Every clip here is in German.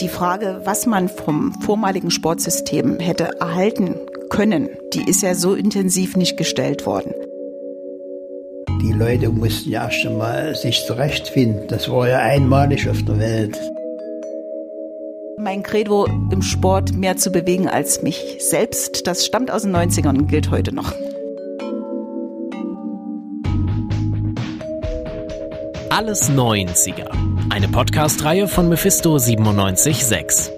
Die Frage, was man vom vormaligen Sportsystem hätte erhalten können, die ist ja so intensiv nicht gestellt worden. Die Leute mussten ja erst einmal sich zurechtfinden. Das war ja einmalig auf der Welt. Mein Credo im Sport mehr zu bewegen als mich selbst, das stammt aus den 90ern und gilt heute noch. Alles 90er. Eine Podcast-Reihe von Mephisto 976.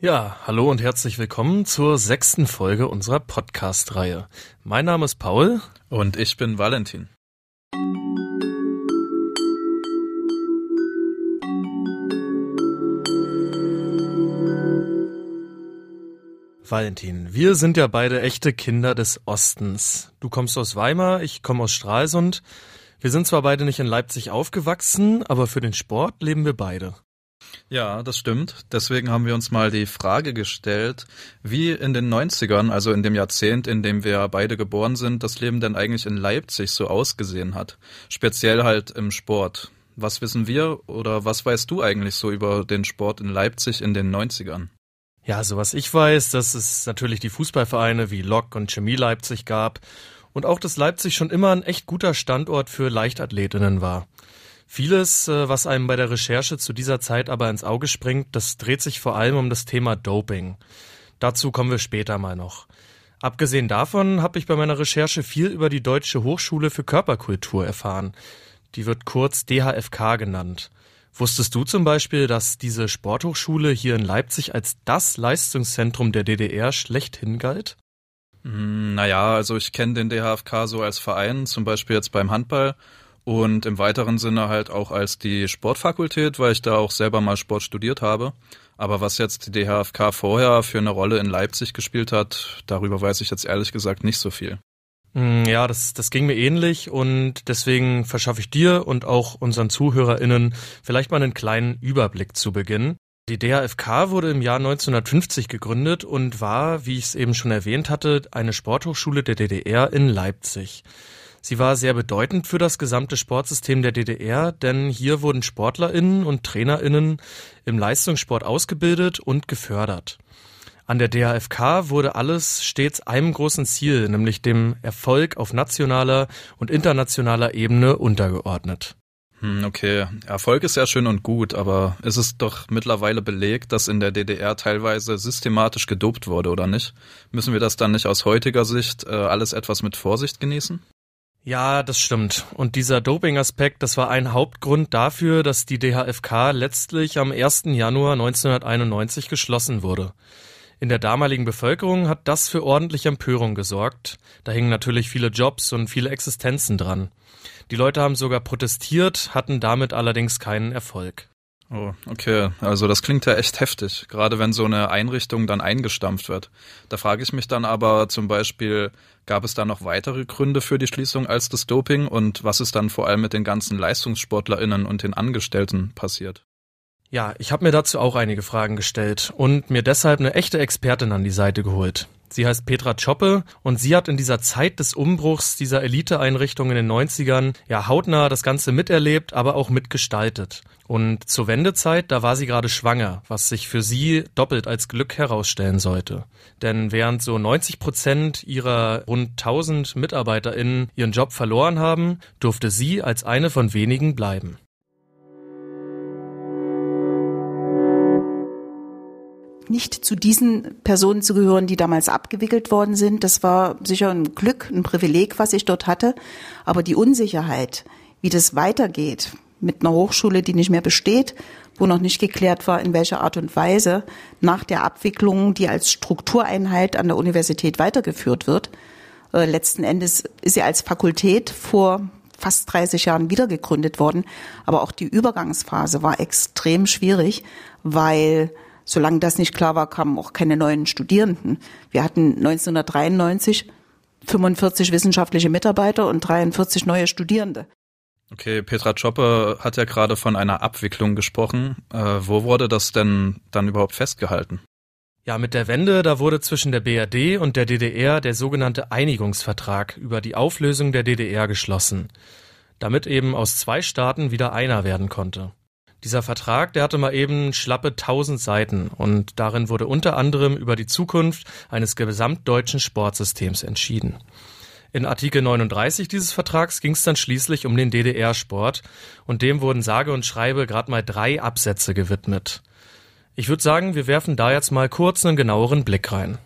Ja, hallo und herzlich willkommen zur sechsten Folge unserer Podcast-Reihe. Mein Name ist Paul. Und ich bin Valentin. Valentin, wir sind ja beide echte Kinder des Ostens. Du kommst aus Weimar, ich komme aus Stralsund. Wir sind zwar beide nicht in Leipzig aufgewachsen, aber für den Sport leben wir beide. Ja, das stimmt. Deswegen haben wir uns mal die Frage gestellt, wie in den 90ern, also in dem Jahrzehnt, in dem wir beide geboren sind, das Leben denn eigentlich in Leipzig so ausgesehen hat. Speziell halt im Sport. Was wissen wir oder was weißt du eigentlich so über den Sport in Leipzig in den 90ern? Ja, so was ich weiß, dass es natürlich die Fußballvereine wie Lok und Chemie Leipzig gab und auch, dass Leipzig schon immer ein echt guter Standort für Leichtathletinnen war. Vieles, äh, was einem bei der Recherche zu dieser Zeit aber ins Auge springt, das dreht sich vor allem um das Thema Doping. Dazu kommen wir später mal noch. Abgesehen davon habe ich bei meiner Recherche viel über die Deutsche Hochschule für Körperkultur erfahren. Die wird kurz DHFK genannt. Wusstest du zum Beispiel, dass diese Sporthochschule hier in Leipzig als das Leistungszentrum der DDR schlechthin galt? Hm, naja, also ich kenne den DHFK so als Verein, zum Beispiel jetzt beim Handball und im weiteren Sinne halt auch als die Sportfakultät, weil ich da auch selber mal Sport studiert habe. Aber was jetzt die DHFK vorher für eine Rolle in Leipzig gespielt hat, darüber weiß ich jetzt ehrlich gesagt nicht so viel. Hm, ja, das, das ging mir ähnlich und deswegen verschaffe ich dir und auch unseren ZuhörerInnen vielleicht mal einen kleinen Überblick zu Beginn. Die DHFK wurde im Jahr 1950 gegründet und war, wie ich es eben schon erwähnt hatte, eine Sporthochschule der DDR in Leipzig. Sie war sehr bedeutend für das gesamte Sportsystem der DDR, denn hier wurden SportlerInnen und TrainerInnen im Leistungssport ausgebildet und gefördert. An der DHFK wurde alles stets einem großen Ziel, nämlich dem Erfolg auf nationaler und internationaler Ebene untergeordnet. Hm, okay, Erfolg ist ja schön und gut, aber ist es doch mittlerweile belegt, dass in der DDR teilweise systematisch gedopt wurde, oder nicht? Müssen wir das dann nicht aus heutiger Sicht äh, alles etwas mit Vorsicht genießen? Ja, das stimmt. Und dieser Doping-Aspekt, das war ein Hauptgrund dafür, dass die DHFK letztlich am 1. Januar 1991 geschlossen wurde. In der damaligen Bevölkerung hat das für ordentlich Empörung gesorgt. Da hingen natürlich viele Jobs und viele Existenzen dran. Die Leute haben sogar protestiert, hatten damit allerdings keinen Erfolg. Oh, okay. Also das klingt ja echt heftig, gerade wenn so eine Einrichtung dann eingestampft wird. Da frage ich mich dann aber zum Beispiel, gab es da noch weitere Gründe für die Schließung als das Doping und was ist dann vor allem mit den ganzen LeistungssportlerInnen und den Angestellten passiert? Ja, ich habe mir dazu auch einige Fragen gestellt und mir deshalb eine echte Expertin an die Seite geholt. Sie heißt Petra Choppe und sie hat in dieser Zeit des Umbruchs dieser Eliteeinrichtung in den 90ern ja hautnah das Ganze miterlebt, aber auch mitgestaltet. Und zur Wendezeit, da war sie gerade schwanger, was sich für sie doppelt als Glück herausstellen sollte. Denn während so 90 Prozent ihrer rund 1000 MitarbeiterInnen ihren Job verloren haben, durfte sie als eine von wenigen bleiben. Nicht zu diesen Personen zu gehören, die damals abgewickelt worden sind. Das war sicher ein Glück, ein Privileg, was ich dort hatte. Aber die Unsicherheit, wie das weitergeht mit einer Hochschule, die nicht mehr besteht, wo noch nicht geklärt war, in welcher Art und Weise nach der Abwicklung, die als Struktureinheit an der Universität weitergeführt wird. Äh, letzten Endes ist sie als Fakultät vor fast 30 Jahren wieder gegründet worden. Aber auch die Übergangsphase war extrem schwierig, weil solange das nicht klar war, kamen auch keine neuen Studierenden. Wir hatten 1993 45 wissenschaftliche Mitarbeiter und 43 neue Studierende. Okay, Petra Choppe hat ja gerade von einer Abwicklung gesprochen. Äh, wo wurde das denn dann überhaupt festgehalten? Ja, mit der Wende, da wurde zwischen der BRD und der DDR der sogenannte Einigungsvertrag über die Auflösung der DDR geschlossen, damit eben aus zwei Staaten wieder einer werden konnte. Dieser Vertrag, der hatte mal eben schlappe tausend Seiten und darin wurde unter anderem über die Zukunft eines gesamtdeutschen Sportsystems entschieden. In Artikel 39 dieses Vertrags ging es dann schließlich um den DDR-Sport und dem wurden sage und schreibe gerade mal drei Absätze gewidmet. Ich würde sagen, wir werfen da jetzt mal kurz einen genaueren Blick rein.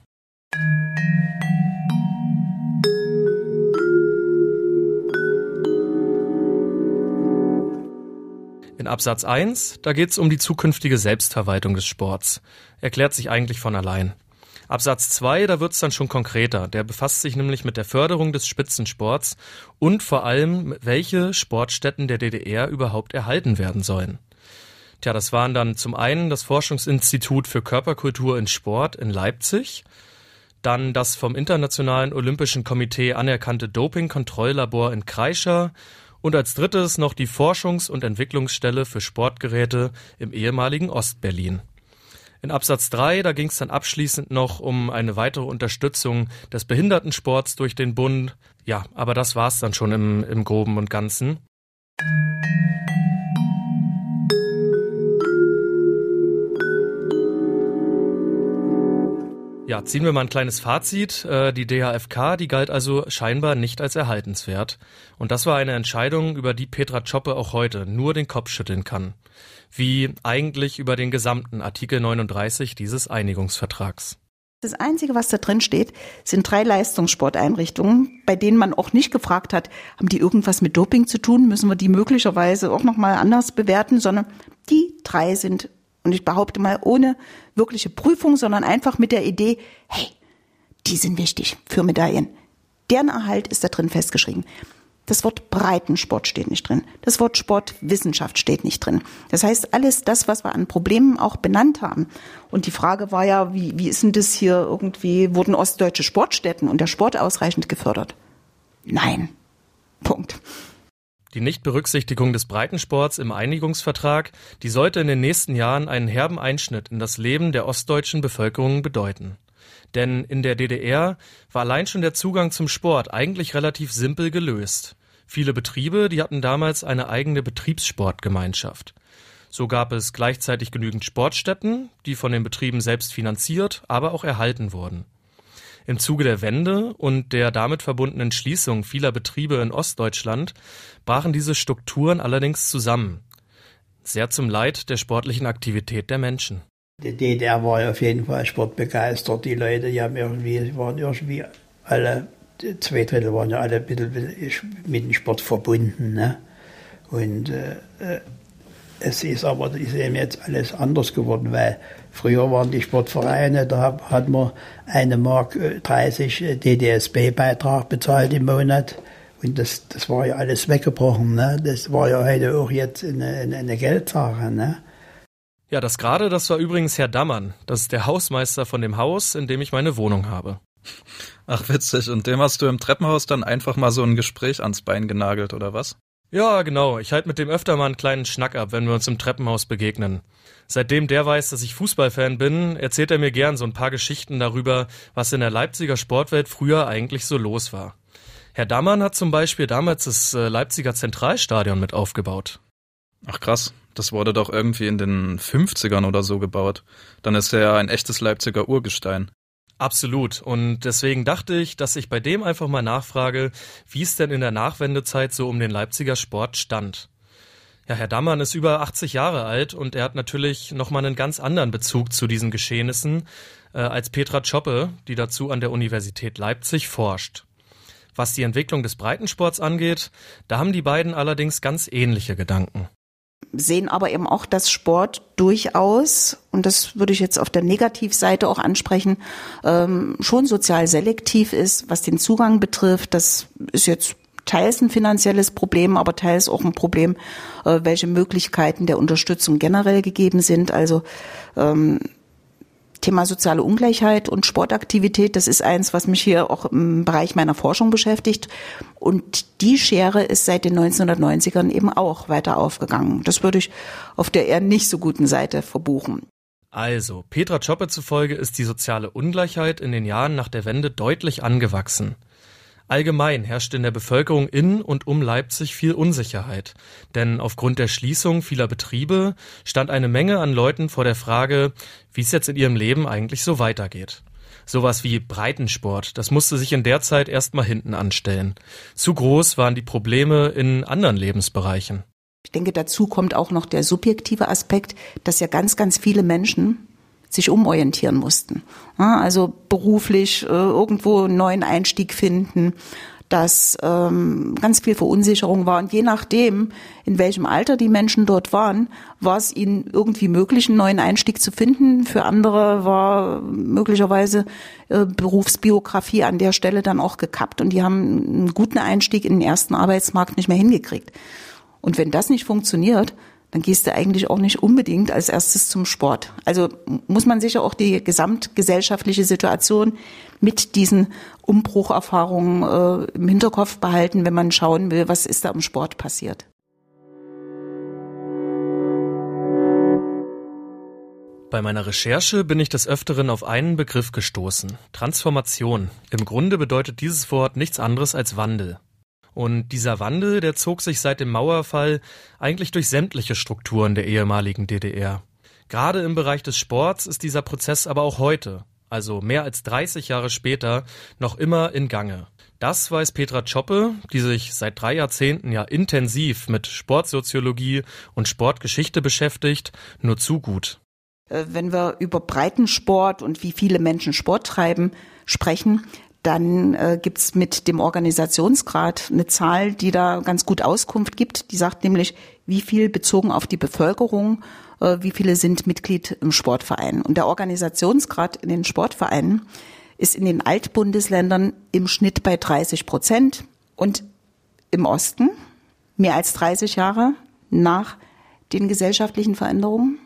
In Absatz 1, da geht es um die zukünftige Selbstverwaltung des Sports. Erklärt sich eigentlich von allein. Absatz 2, da wird es dann schon konkreter. Der befasst sich nämlich mit der Förderung des Spitzensports und vor allem, welche Sportstätten der DDR überhaupt erhalten werden sollen. Tja, das waren dann zum einen das Forschungsinstitut für Körperkultur in Sport in Leipzig, dann das vom Internationalen Olympischen Komitee anerkannte Dopingkontrolllabor in Kreischer und als drittes noch die Forschungs- und Entwicklungsstelle für Sportgeräte im ehemaligen Ostberlin. In Absatz 3, da ging es dann abschließend noch um eine weitere Unterstützung des Behindertensports durch den Bund. Ja, aber das war's dann schon im, im Groben und Ganzen. Ja, ziehen wir mal ein kleines Fazit. Äh, die DHFK, die galt also scheinbar nicht als erhaltenswert. Und das war eine Entscheidung, über die Petra Choppe auch heute nur den Kopf schütteln kann. Wie eigentlich über den gesamten Artikel 39 dieses Einigungsvertrags. Das Einzige, was da drin steht, sind drei Leistungssporteinrichtungen, bei denen man auch nicht gefragt hat, haben die irgendwas mit Doping zu tun? Müssen wir die möglicherweise auch nochmal anders bewerten? Sondern die drei sind und ich behaupte mal, ohne wirkliche Prüfung, sondern einfach mit der Idee, hey, die sind wichtig für Medaillen. Deren Erhalt ist da drin festgeschrieben. Das Wort Breitensport steht nicht drin. Das Wort Sportwissenschaft steht nicht drin. Das heißt, alles das, was wir an Problemen auch benannt haben. Und die Frage war ja, wie, wie ist denn das hier irgendwie, wurden ostdeutsche Sportstätten und der Sport ausreichend gefördert? Nein. Punkt. Die Nichtberücksichtigung des Breitensports im Einigungsvertrag, die sollte in den nächsten Jahren einen herben Einschnitt in das Leben der ostdeutschen Bevölkerung bedeuten. Denn in der DDR war allein schon der Zugang zum Sport eigentlich relativ simpel gelöst. Viele Betriebe, die hatten damals eine eigene Betriebssportgemeinschaft. So gab es gleichzeitig genügend Sportstätten, die von den Betrieben selbst finanziert, aber auch erhalten wurden. Im Zuge der Wende und der damit verbundenen Schließung vieler Betriebe in Ostdeutschland brachen diese Strukturen allerdings zusammen. Sehr zum Leid der sportlichen Aktivität der Menschen. Die DDR war auf jeden Fall sportbegeistert. Die Leute die haben irgendwie, waren irgendwie alle, zwei Drittel waren ja alle mit dem Sport verbunden. Ne? Und äh, äh es ist aber ist eben jetzt alles anders geworden, weil früher waren die Sportvereine, da hat man eine Mark 30 äh, DDSB-Beitrag bezahlt im Monat. Und das, das war ja alles weggebrochen. Ne? Das war ja heute auch jetzt eine, eine Geldsache. Ne? Ja, das gerade, das war übrigens Herr Dammann. Das ist der Hausmeister von dem Haus, in dem ich meine Wohnung habe. Ach, witzig. Und dem hast du im Treppenhaus dann einfach mal so ein Gespräch ans Bein genagelt, oder was? Ja, genau. Ich halte mit dem öfter mal einen kleinen Schnack ab, wenn wir uns im Treppenhaus begegnen. Seitdem der weiß, dass ich Fußballfan bin, erzählt er mir gern so ein paar Geschichten darüber, was in der Leipziger Sportwelt früher eigentlich so los war. Herr Dammann hat zum Beispiel damals das äh, Leipziger Zentralstadion mit aufgebaut. Ach krass, das wurde doch irgendwie in den 50ern oder so gebaut. Dann ist er ja ein echtes Leipziger Urgestein. Absolut. Und deswegen dachte ich, dass ich bei dem einfach mal nachfrage, wie es denn in der Nachwendezeit so um den Leipziger Sport stand. Ja, Herr Dammann ist über 80 Jahre alt und er hat natürlich nochmal einen ganz anderen Bezug zu diesen Geschehnissen äh, als Petra Choppe, die dazu an der Universität Leipzig forscht. Was die Entwicklung des Breitensports angeht, da haben die beiden allerdings ganz ähnliche Gedanken sehen aber eben auch, dass Sport durchaus, und das würde ich jetzt auf der Negativseite auch ansprechen, ähm, schon sozial selektiv ist, was den Zugang betrifft. Das ist jetzt teils ein finanzielles Problem, aber teils auch ein Problem, äh, welche Möglichkeiten der Unterstützung generell gegeben sind. Also ähm, Thema soziale Ungleichheit und Sportaktivität, das ist eins, was mich hier auch im Bereich meiner Forschung beschäftigt. Und die Schere ist seit den 1990ern eben auch weiter aufgegangen. Das würde ich auf der eher nicht so guten Seite verbuchen. Also, Petra Choppe zufolge ist die soziale Ungleichheit in den Jahren nach der Wende deutlich angewachsen. Allgemein herrscht in der Bevölkerung in und um Leipzig viel Unsicherheit, denn aufgrund der Schließung vieler Betriebe stand eine Menge an Leuten vor der Frage, wie es jetzt in ihrem Leben eigentlich so weitergeht. Sowas wie Breitensport, das musste sich in der Zeit erstmal hinten anstellen. Zu groß waren die Probleme in anderen Lebensbereichen. Ich denke, dazu kommt auch noch der subjektive Aspekt, dass ja ganz, ganz viele Menschen sich umorientieren mussten. Also beruflich äh, irgendwo einen neuen Einstieg finden, dass ähm, ganz viel Verunsicherung war. Und je nachdem, in welchem Alter die Menschen dort waren, war es ihnen irgendwie möglich, einen neuen Einstieg zu finden. Für andere war möglicherweise äh, Berufsbiografie an der Stelle dann auch gekappt und die haben einen guten Einstieg in den ersten Arbeitsmarkt nicht mehr hingekriegt. Und wenn das nicht funktioniert, dann gehst du eigentlich auch nicht unbedingt als erstes zum Sport. Also muss man sicher auch die gesamtgesellschaftliche Situation mit diesen Umbrucherfahrungen äh, im Hinterkopf behalten, wenn man schauen will, was ist da im Sport passiert. Bei meiner Recherche bin ich des Öfteren auf einen Begriff gestoßen. Transformation. Im Grunde bedeutet dieses Wort nichts anderes als Wandel. Und dieser Wandel, der zog sich seit dem Mauerfall eigentlich durch sämtliche Strukturen der ehemaligen DDR. Gerade im Bereich des Sports ist dieser Prozess aber auch heute, also mehr als 30 Jahre später, noch immer in Gange. Das weiß Petra Choppe, die sich seit drei Jahrzehnten ja intensiv mit Sportsoziologie und Sportgeschichte beschäftigt, nur zu gut. Äh, wenn wir über Breitensport und wie viele Menschen Sport treiben sprechen, dann äh, gibt's mit dem Organisationsgrad eine Zahl, die da ganz gut Auskunft gibt. Die sagt nämlich, wie viel bezogen auf die Bevölkerung, äh, wie viele sind Mitglied im Sportverein. Und der Organisationsgrad in den Sportvereinen ist in den Altbundesländern im Schnitt bei 30 Prozent und im Osten mehr als 30 Jahre nach den gesellschaftlichen Veränderungen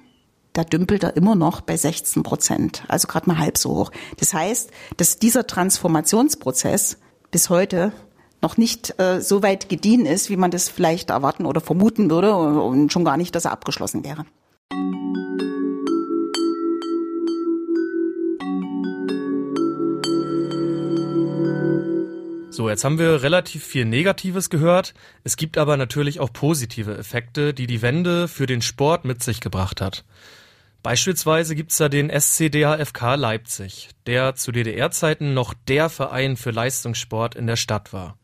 da dümpelt er immer noch bei 16 Prozent, also gerade mal halb so hoch. Das heißt, dass dieser Transformationsprozess bis heute noch nicht äh, so weit gediehen ist, wie man das vielleicht erwarten oder vermuten würde und schon gar nicht, dass er abgeschlossen wäre. So, jetzt haben wir relativ viel Negatives gehört. Es gibt aber natürlich auch positive Effekte, die die Wende für den Sport mit sich gebracht hat. Beispielsweise gibt's da den SCDHFK Leipzig, der zu DDR-Zeiten noch der Verein für Leistungssport in der Stadt war.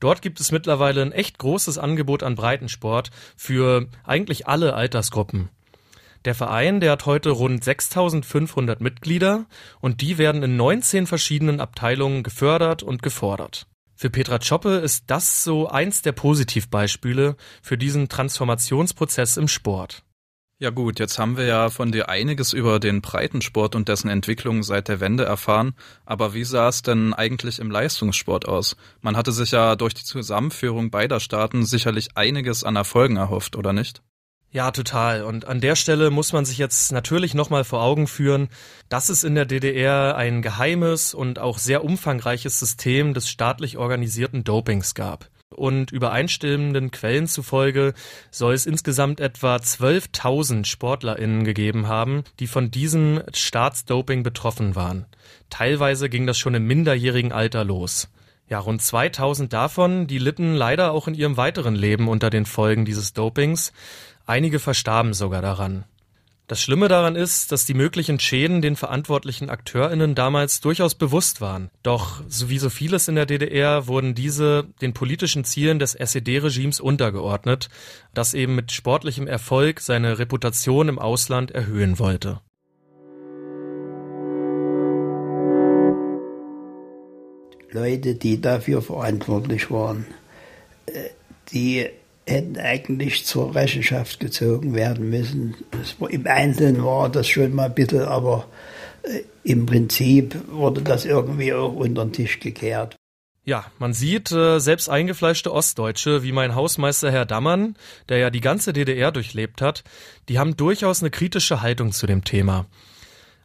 Dort gibt es mittlerweile ein echt großes Angebot an Breitensport für eigentlich alle Altersgruppen. Der Verein, der hat heute rund 6500 Mitglieder und die werden in 19 verschiedenen Abteilungen gefördert und gefordert. Für Petra Choppe ist das so eins der Positivbeispiele für diesen Transformationsprozess im Sport. Ja gut, jetzt haben wir ja von dir einiges über den Breitensport und dessen Entwicklung seit der Wende erfahren, aber wie sah es denn eigentlich im Leistungssport aus? Man hatte sich ja durch die Zusammenführung beider Staaten sicherlich einiges an Erfolgen erhofft, oder nicht? Ja, total. Und an der Stelle muss man sich jetzt natürlich nochmal vor Augen führen, dass es in der DDR ein geheimes und auch sehr umfangreiches System des staatlich organisierten Dopings gab und übereinstimmenden Quellen zufolge soll es insgesamt etwa 12.000 SportlerInnen gegeben haben, die von diesem Staatsdoping betroffen waren. Teilweise ging das schon im minderjährigen Alter los. Ja, rund 2000 davon, die litten leider auch in ihrem weiteren Leben unter den Folgen dieses Dopings. Einige verstarben sogar daran. Das Schlimme daran ist, dass die möglichen Schäden den verantwortlichen AkteurInnen damals durchaus bewusst waren. Doch, so wie so vieles in der DDR, wurden diese den politischen Zielen des SED-Regimes untergeordnet, das eben mit sportlichem Erfolg seine Reputation im Ausland erhöhen wollte. Leute, die dafür verantwortlich waren, äh, die hätten eigentlich zur Rechenschaft gezogen werden müssen. Im Einzelnen war das schon mal bisschen, aber äh, im Prinzip wurde das irgendwie auch unter den Tisch gekehrt. Ja, man sieht äh, selbst eingefleischte Ostdeutsche wie mein Hausmeister Herr Dammann, der ja die ganze DDR durchlebt hat, die haben durchaus eine kritische Haltung zu dem Thema.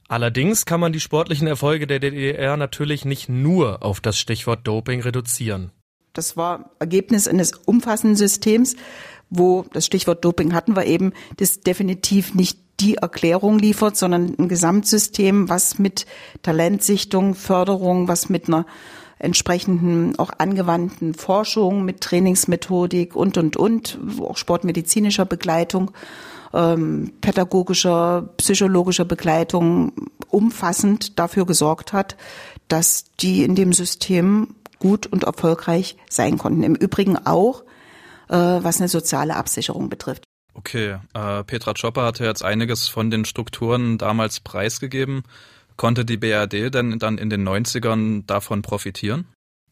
Allerdings kann man die sportlichen Erfolge der DDR natürlich nicht nur auf das Stichwort Doping reduzieren. Das war Ergebnis eines umfassenden Systems, wo das Stichwort Doping hatten wir eben, das definitiv nicht die Erklärung liefert, sondern ein Gesamtsystem, was mit Talentsichtung, Förderung, was mit einer entsprechenden auch angewandten Forschung mit Trainingsmethodik und und und auch sportmedizinischer Begleitung, ähm, pädagogischer, psychologischer Begleitung umfassend dafür gesorgt hat, dass die in dem System gut und erfolgreich sein konnten. Im Übrigen auch, äh, was eine soziale Absicherung betrifft. Okay, äh, Petra Chopper hatte jetzt einiges von den Strukturen damals preisgegeben. Konnte die BRD denn dann in den 90ern davon profitieren?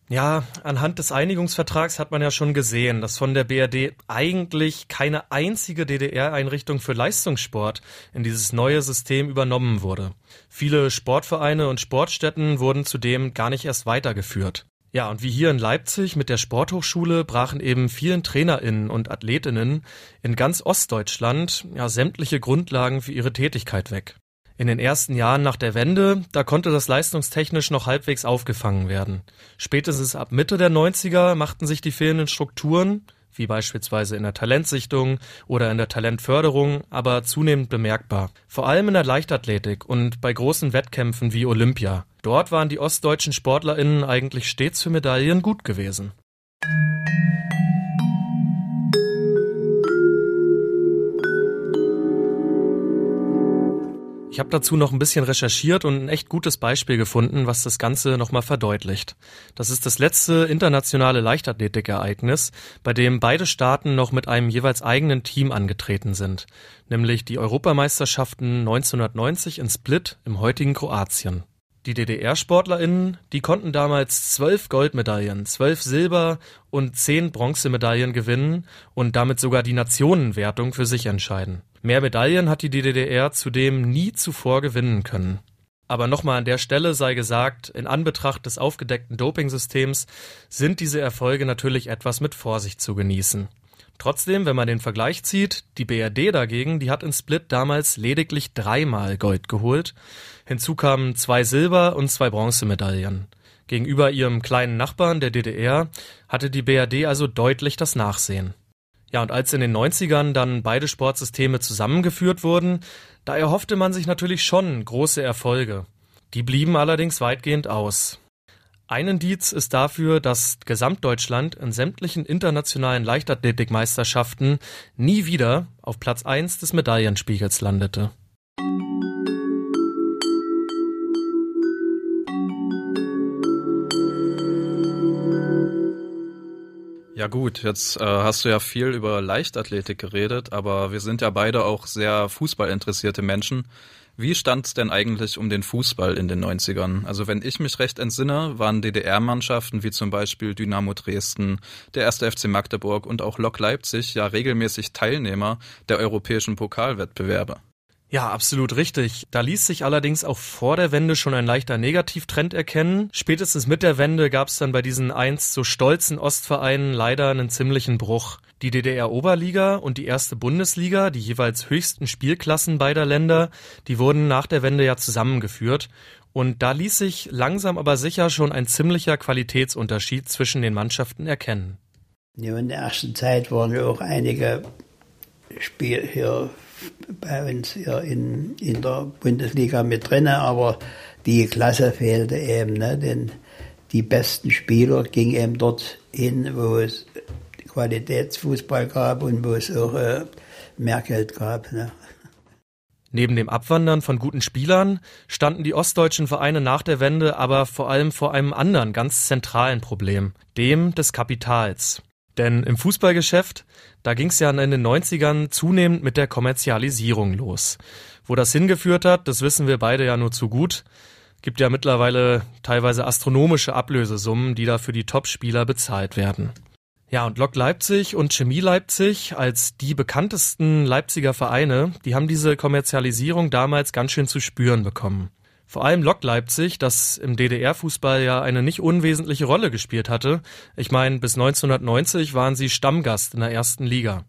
Ja, anhand des Einigungsvertrags hat man ja schon gesehen, dass von der BRD eigentlich keine einzige DDR-Einrichtung für Leistungssport in dieses neue System übernommen wurde. Viele Sportvereine und Sportstätten wurden zudem gar nicht erst weitergeführt. Ja, und wie hier in Leipzig mit der Sporthochschule brachen eben vielen TrainerInnen und AthletInnen in ganz Ostdeutschland ja sämtliche Grundlagen für ihre Tätigkeit weg. In den ersten Jahren nach der Wende, da konnte das leistungstechnisch noch halbwegs aufgefangen werden. Spätestens ab Mitte der 90er machten sich die fehlenden Strukturen, wie beispielsweise in der Talentsichtung oder in der Talentförderung, aber zunehmend bemerkbar. Vor allem in der Leichtathletik und bei großen Wettkämpfen wie Olympia. Dort waren die ostdeutschen SportlerInnen eigentlich stets für Medaillen gut gewesen. Ich habe dazu noch ein bisschen recherchiert und ein echt gutes Beispiel gefunden, was das Ganze nochmal verdeutlicht. Das ist das letzte internationale Leichtathletiker-Ereignis, bei dem beide Staaten noch mit einem jeweils eigenen Team angetreten sind, nämlich die Europameisterschaften 1990 in Split im heutigen Kroatien. Die DDR-SportlerInnen, die konnten damals zwölf Goldmedaillen, zwölf Silber- und zehn Bronzemedaillen gewinnen und damit sogar die Nationenwertung für sich entscheiden. Mehr Medaillen hat die DDR zudem nie zuvor gewinnen können. Aber nochmal an der Stelle sei gesagt, in Anbetracht des aufgedeckten Dopingsystems sind diese Erfolge natürlich etwas mit Vorsicht zu genießen. Trotzdem, wenn man den Vergleich zieht, die BRD dagegen, die hat in Split damals lediglich dreimal Gold geholt. Hinzu kamen zwei Silber- und zwei Bronzemedaillen. Gegenüber ihrem kleinen Nachbarn, der DDR, hatte die BRD also deutlich das Nachsehen. Ja, und als in den 90ern dann beide Sportsysteme zusammengeführt wurden, da erhoffte man sich natürlich schon große Erfolge. Die blieben allerdings weitgehend aus. Ein Indiz ist dafür, dass Gesamtdeutschland in sämtlichen internationalen Leichtathletikmeisterschaften nie wieder auf Platz 1 des Medaillenspiegels landete. Ja gut, jetzt äh, hast du ja viel über Leichtathletik geredet, aber wir sind ja beide auch sehr fußballinteressierte Menschen. Wie stand es denn eigentlich um den Fußball in den 90ern? Also wenn ich mich recht entsinne, waren DDR-Mannschaften wie zum Beispiel Dynamo Dresden, der erste FC Magdeburg und auch Lok Leipzig ja regelmäßig Teilnehmer der europäischen Pokalwettbewerbe. Ja, absolut richtig. Da ließ sich allerdings auch vor der Wende schon ein leichter Negativtrend erkennen. Spätestens mit der Wende gab es dann bei diesen einst so stolzen Ostvereinen leider einen ziemlichen Bruch. Die DDR-Oberliga und die erste Bundesliga, die jeweils höchsten Spielklassen beider Länder, die wurden nach der Wende ja zusammengeführt. Und da ließ sich langsam aber sicher schon ein ziemlicher Qualitätsunterschied zwischen den Mannschaften erkennen. Ja, in der ersten Zeit waren ja auch einige Spiel hier bei uns in, in der Bundesliga mit drin, aber die Klasse fehlte eben, ne? denn die besten Spieler gingen eben dort hin, wo es Qualitätsfußball gab und wo es auch äh, mehr Geld gab. Ne? Neben dem Abwandern von guten Spielern standen die ostdeutschen Vereine nach der Wende aber vor allem vor einem anderen ganz zentralen Problem, dem des Kapitals. Denn im Fußballgeschäft, da ging es ja in den 90ern zunehmend mit der Kommerzialisierung los. Wo das hingeführt hat, das wissen wir beide ja nur zu gut. Gibt ja mittlerweile teilweise astronomische Ablösesummen, die da für die Topspieler bezahlt werden. Ja, und Lok Leipzig und Chemie Leipzig als die bekanntesten Leipziger Vereine, die haben diese Kommerzialisierung damals ganz schön zu spüren bekommen. Vor allem Lok Leipzig, das im DDR-Fußball ja eine nicht unwesentliche Rolle gespielt hatte. Ich meine, bis 1990 waren sie Stammgast in der ersten Liga.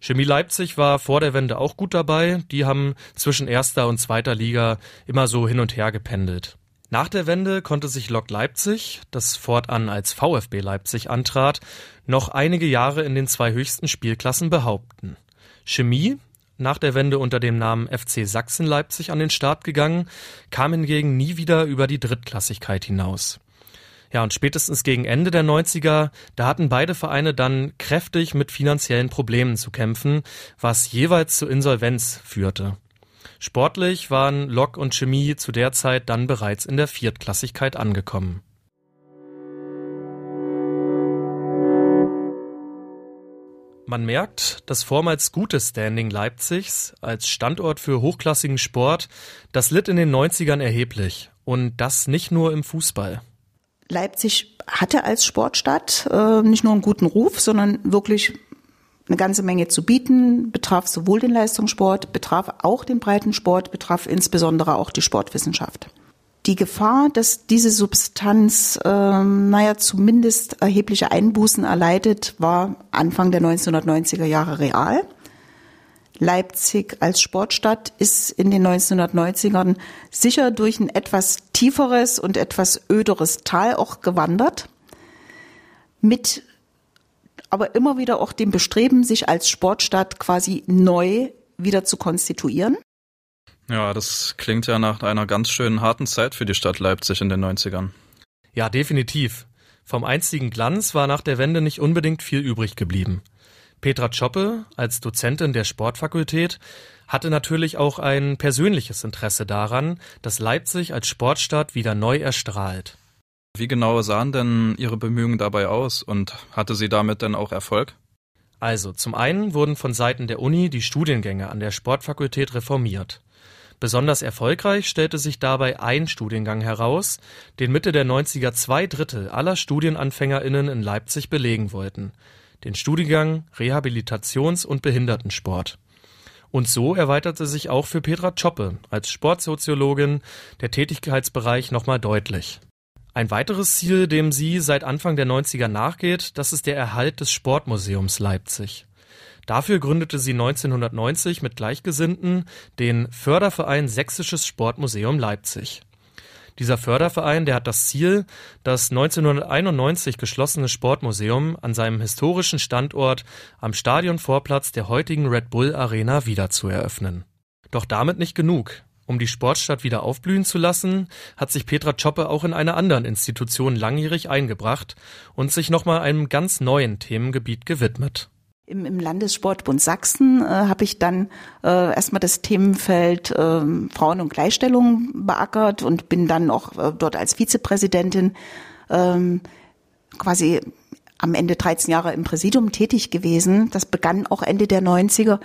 Chemie Leipzig war vor der Wende auch gut dabei. Die haben zwischen erster und zweiter Liga immer so hin und her gependelt. Nach der Wende konnte sich Lok Leipzig, das fortan als VfB Leipzig antrat, noch einige Jahre in den zwei höchsten Spielklassen behaupten. Chemie nach der Wende unter dem Namen FC Sachsen Leipzig an den Start gegangen, kam hingegen nie wieder über die Drittklassigkeit hinaus. Ja, und spätestens gegen Ende der 90er, da hatten beide Vereine dann kräftig mit finanziellen Problemen zu kämpfen, was jeweils zur Insolvenz führte. Sportlich waren Lok und Chemie zu der Zeit dann bereits in der Viertklassigkeit angekommen. Man merkt, das vormals gute Standing Leipzigs als Standort für hochklassigen Sport, das litt in den 90ern erheblich. Und das nicht nur im Fußball. Leipzig hatte als Sportstadt äh, nicht nur einen guten Ruf, sondern wirklich eine ganze Menge zu bieten, betraf sowohl den Leistungssport, betraf auch den Breitensport, betraf insbesondere auch die Sportwissenschaft. Die Gefahr, dass diese Substanz, ähm, naja, zumindest erhebliche Einbußen erleidet, war Anfang der 1990er Jahre real. Leipzig als Sportstadt ist in den 1990ern sicher durch ein etwas tieferes und etwas öderes Tal auch gewandert, mit aber immer wieder auch dem Bestreben, sich als Sportstadt quasi neu wieder zu konstituieren. Ja, das klingt ja nach einer ganz schönen harten Zeit für die Stadt Leipzig in den 90ern. Ja, definitiv. Vom einzigen Glanz war nach der Wende nicht unbedingt viel übrig geblieben. Petra Choppe als Dozentin der Sportfakultät hatte natürlich auch ein persönliches Interesse daran, dass Leipzig als Sportstadt wieder neu erstrahlt. Wie genau sahen denn Ihre Bemühungen dabei aus und hatte sie damit denn auch Erfolg? Also, zum einen wurden von Seiten der Uni die Studiengänge an der Sportfakultät reformiert. Besonders erfolgreich stellte sich dabei ein Studiengang heraus, den Mitte der 90er zwei Drittel aller StudienanfängerInnen in Leipzig belegen wollten den Studiengang Rehabilitations- und Behindertensport. Und so erweiterte sich auch für Petra Choppe als Sportsoziologin der Tätigkeitsbereich nochmal deutlich. Ein weiteres Ziel, dem sie seit Anfang der 90er nachgeht, das ist der Erhalt des Sportmuseums Leipzig. Dafür gründete sie 1990 mit Gleichgesinnten den Förderverein Sächsisches Sportmuseum Leipzig. Dieser Förderverein, der hat das Ziel, das 1991 geschlossene Sportmuseum an seinem historischen Standort am Stadionvorplatz der heutigen Red Bull Arena wieder zu eröffnen. Doch damit nicht genug. Um die Sportstadt wieder aufblühen zu lassen, hat sich Petra Choppe auch in einer anderen Institution langjährig eingebracht und sich nochmal einem ganz neuen Themengebiet gewidmet. Im, im Landessportbund Sachsen äh, habe ich dann äh, erstmal das Themenfeld äh, Frauen und Gleichstellung beackert und bin dann auch äh, dort als Vizepräsidentin ähm, quasi am Ende 13 Jahre im Präsidium tätig gewesen. Das begann auch Ende der 90er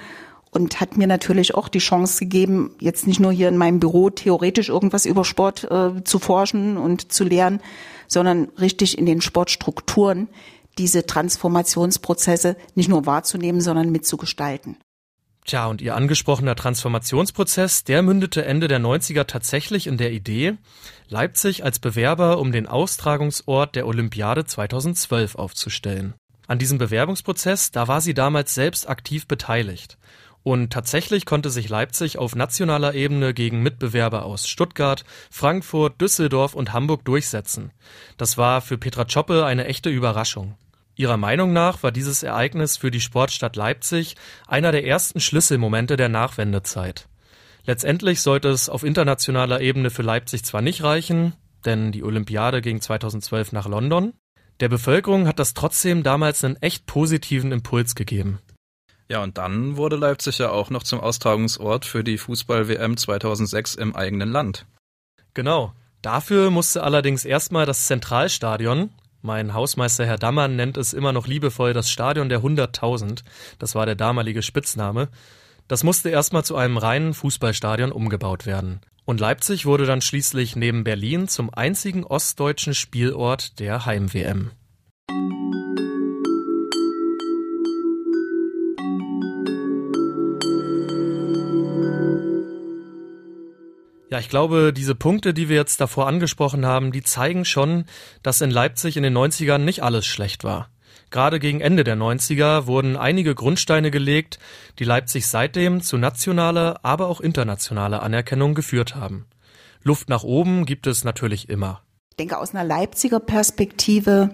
und hat mir natürlich auch die Chance gegeben, jetzt nicht nur hier in meinem Büro theoretisch irgendwas über Sport äh, zu forschen und zu lernen, sondern richtig in den Sportstrukturen diese Transformationsprozesse nicht nur wahrzunehmen, sondern mitzugestalten. Tja, und Ihr angesprochener Transformationsprozess, der mündete Ende der 90er tatsächlich in der Idee, Leipzig als Bewerber um den Austragungsort der Olympiade 2012 aufzustellen. An diesem Bewerbungsprozess, da war sie damals selbst aktiv beteiligt. Und tatsächlich konnte sich Leipzig auf nationaler Ebene gegen Mitbewerber aus Stuttgart, Frankfurt, Düsseldorf und Hamburg durchsetzen. Das war für Petra Choppe eine echte Überraschung. Ihrer Meinung nach war dieses Ereignis für die Sportstadt Leipzig einer der ersten Schlüsselmomente der Nachwendezeit. Letztendlich sollte es auf internationaler Ebene für Leipzig zwar nicht reichen, denn die Olympiade ging 2012 nach London. Der Bevölkerung hat das trotzdem damals einen echt positiven Impuls gegeben. Ja, und dann wurde Leipzig ja auch noch zum Austragungsort für die Fußball-WM 2006 im eigenen Land. Genau. Dafür musste allerdings erstmal das Zentralstadion, mein Hausmeister Herr Dammann nennt es immer noch liebevoll das Stadion der 100.000. Das war der damalige Spitzname. Das musste erstmal zu einem reinen Fußballstadion umgebaut werden. Und Leipzig wurde dann schließlich neben Berlin zum einzigen ostdeutschen Spielort der Heim-WM. Ja, ich glaube, diese Punkte, die wir jetzt davor angesprochen haben, die zeigen schon, dass in Leipzig in den 90ern nicht alles schlecht war. Gerade gegen Ende der 90er wurden einige Grundsteine gelegt, die Leipzig seitdem zu nationaler, aber auch internationaler Anerkennung geführt haben. Luft nach oben gibt es natürlich immer. Ich denke, aus einer Leipziger Perspektive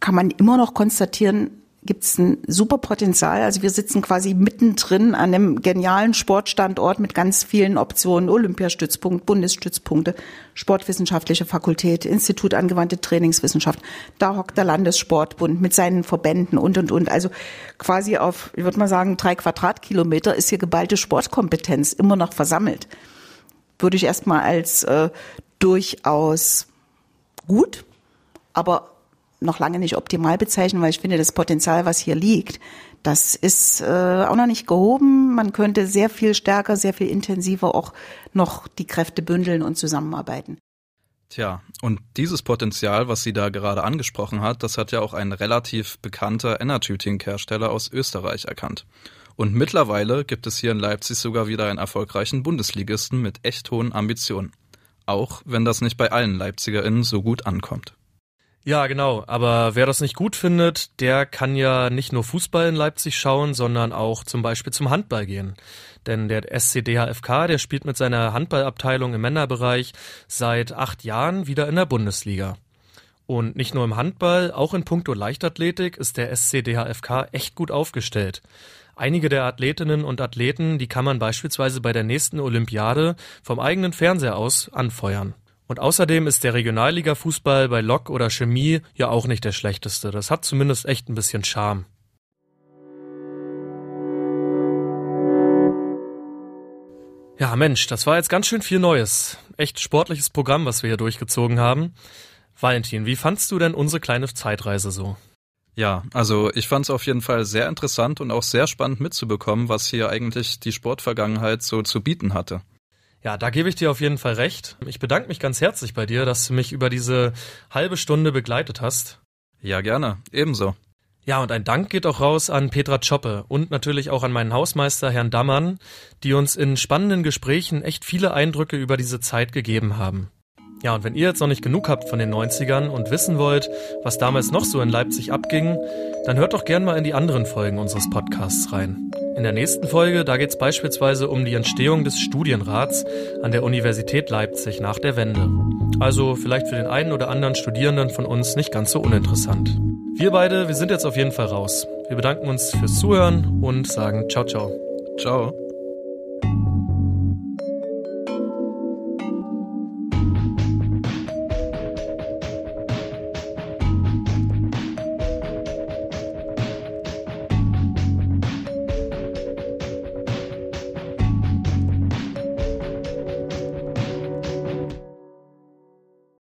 kann man immer noch konstatieren, gibt es ein super Potenzial. Also wir sitzen quasi mittendrin an einem genialen Sportstandort mit ganz vielen Optionen. Olympiastützpunkt, Bundesstützpunkte, Sportwissenschaftliche Fakultät, Institut angewandte Trainingswissenschaft. Da hockt der Landessportbund mit seinen Verbänden und, und, und. Also quasi auf, ich würde mal sagen, drei Quadratkilometer ist hier geballte Sportkompetenz immer noch versammelt. Würde ich erstmal als äh, durchaus gut, aber noch lange nicht optimal bezeichnen, weil ich finde, das Potenzial, was hier liegt, das ist äh, auch noch nicht gehoben. Man könnte sehr viel stärker, sehr viel intensiver auch noch die Kräfte bündeln und zusammenarbeiten. Tja, und dieses Potenzial, was sie da gerade angesprochen hat, das hat ja auch ein relativ bekannter Enertüting-Hersteller aus Österreich erkannt. Und mittlerweile gibt es hier in Leipzig sogar wieder einen erfolgreichen Bundesligisten mit echt hohen Ambitionen. Auch wenn das nicht bei allen LeipzigerInnen so gut ankommt. Ja, genau. Aber wer das nicht gut findet, der kann ja nicht nur Fußball in Leipzig schauen, sondern auch zum Beispiel zum Handball gehen. Denn der SCDHFK, der spielt mit seiner Handballabteilung im Männerbereich seit acht Jahren wieder in der Bundesliga. Und nicht nur im Handball, auch in puncto Leichtathletik ist der SCDHFK echt gut aufgestellt. Einige der Athletinnen und Athleten, die kann man beispielsweise bei der nächsten Olympiade vom eigenen Fernseher aus anfeuern. Und außerdem ist der Regionalliga-Fußball bei Lok oder Chemie ja auch nicht der schlechteste. Das hat zumindest echt ein bisschen Charme. Ja, Mensch, das war jetzt ganz schön viel Neues. Echt sportliches Programm, was wir hier durchgezogen haben. Valentin, wie fandst du denn unsere kleine Zeitreise so? Ja, also ich fand es auf jeden Fall sehr interessant und auch sehr spannend mitzubekommen, was hier eigentlich die Sportvergangenheit so zu bieten hatte. Ja, da gebe ich dir auf jeden Fall recht. Ich bedanke mich ganz herzlich bei dir, dass du mich über diese halbe Stunde begleitet hast. Ja, gerne. Ebenso. Ja, und ein Dank geht auch raus an Petra Choppe und natürlich auch an meinen Hausmeister Herrn Dammann, die uns in spannenden Gesprächen echt viele Eindrücke über diese Zeit gegeben haben. Ja, und wenn ihr jetzt noch nicht genug habt von den 90ern und wissen wollt, was damals noch so in Leipzig abging, dann hört doch gern mal in die anderen Folgen unseres Podcasts rein. In der nächsten Folge, da geht es beispielsweise um die Entstehung des Studienrats an der Universität Leipzig nach der Wende. Also vielleicht für den einen oder anderen Studierenden von uns nicht ganz so uninteressant. Wir beide, wir sind jetzt auf jeden Fall raus. Wir bedanken uns fürs Zuhören und sagen ciao, ciao. Ciao.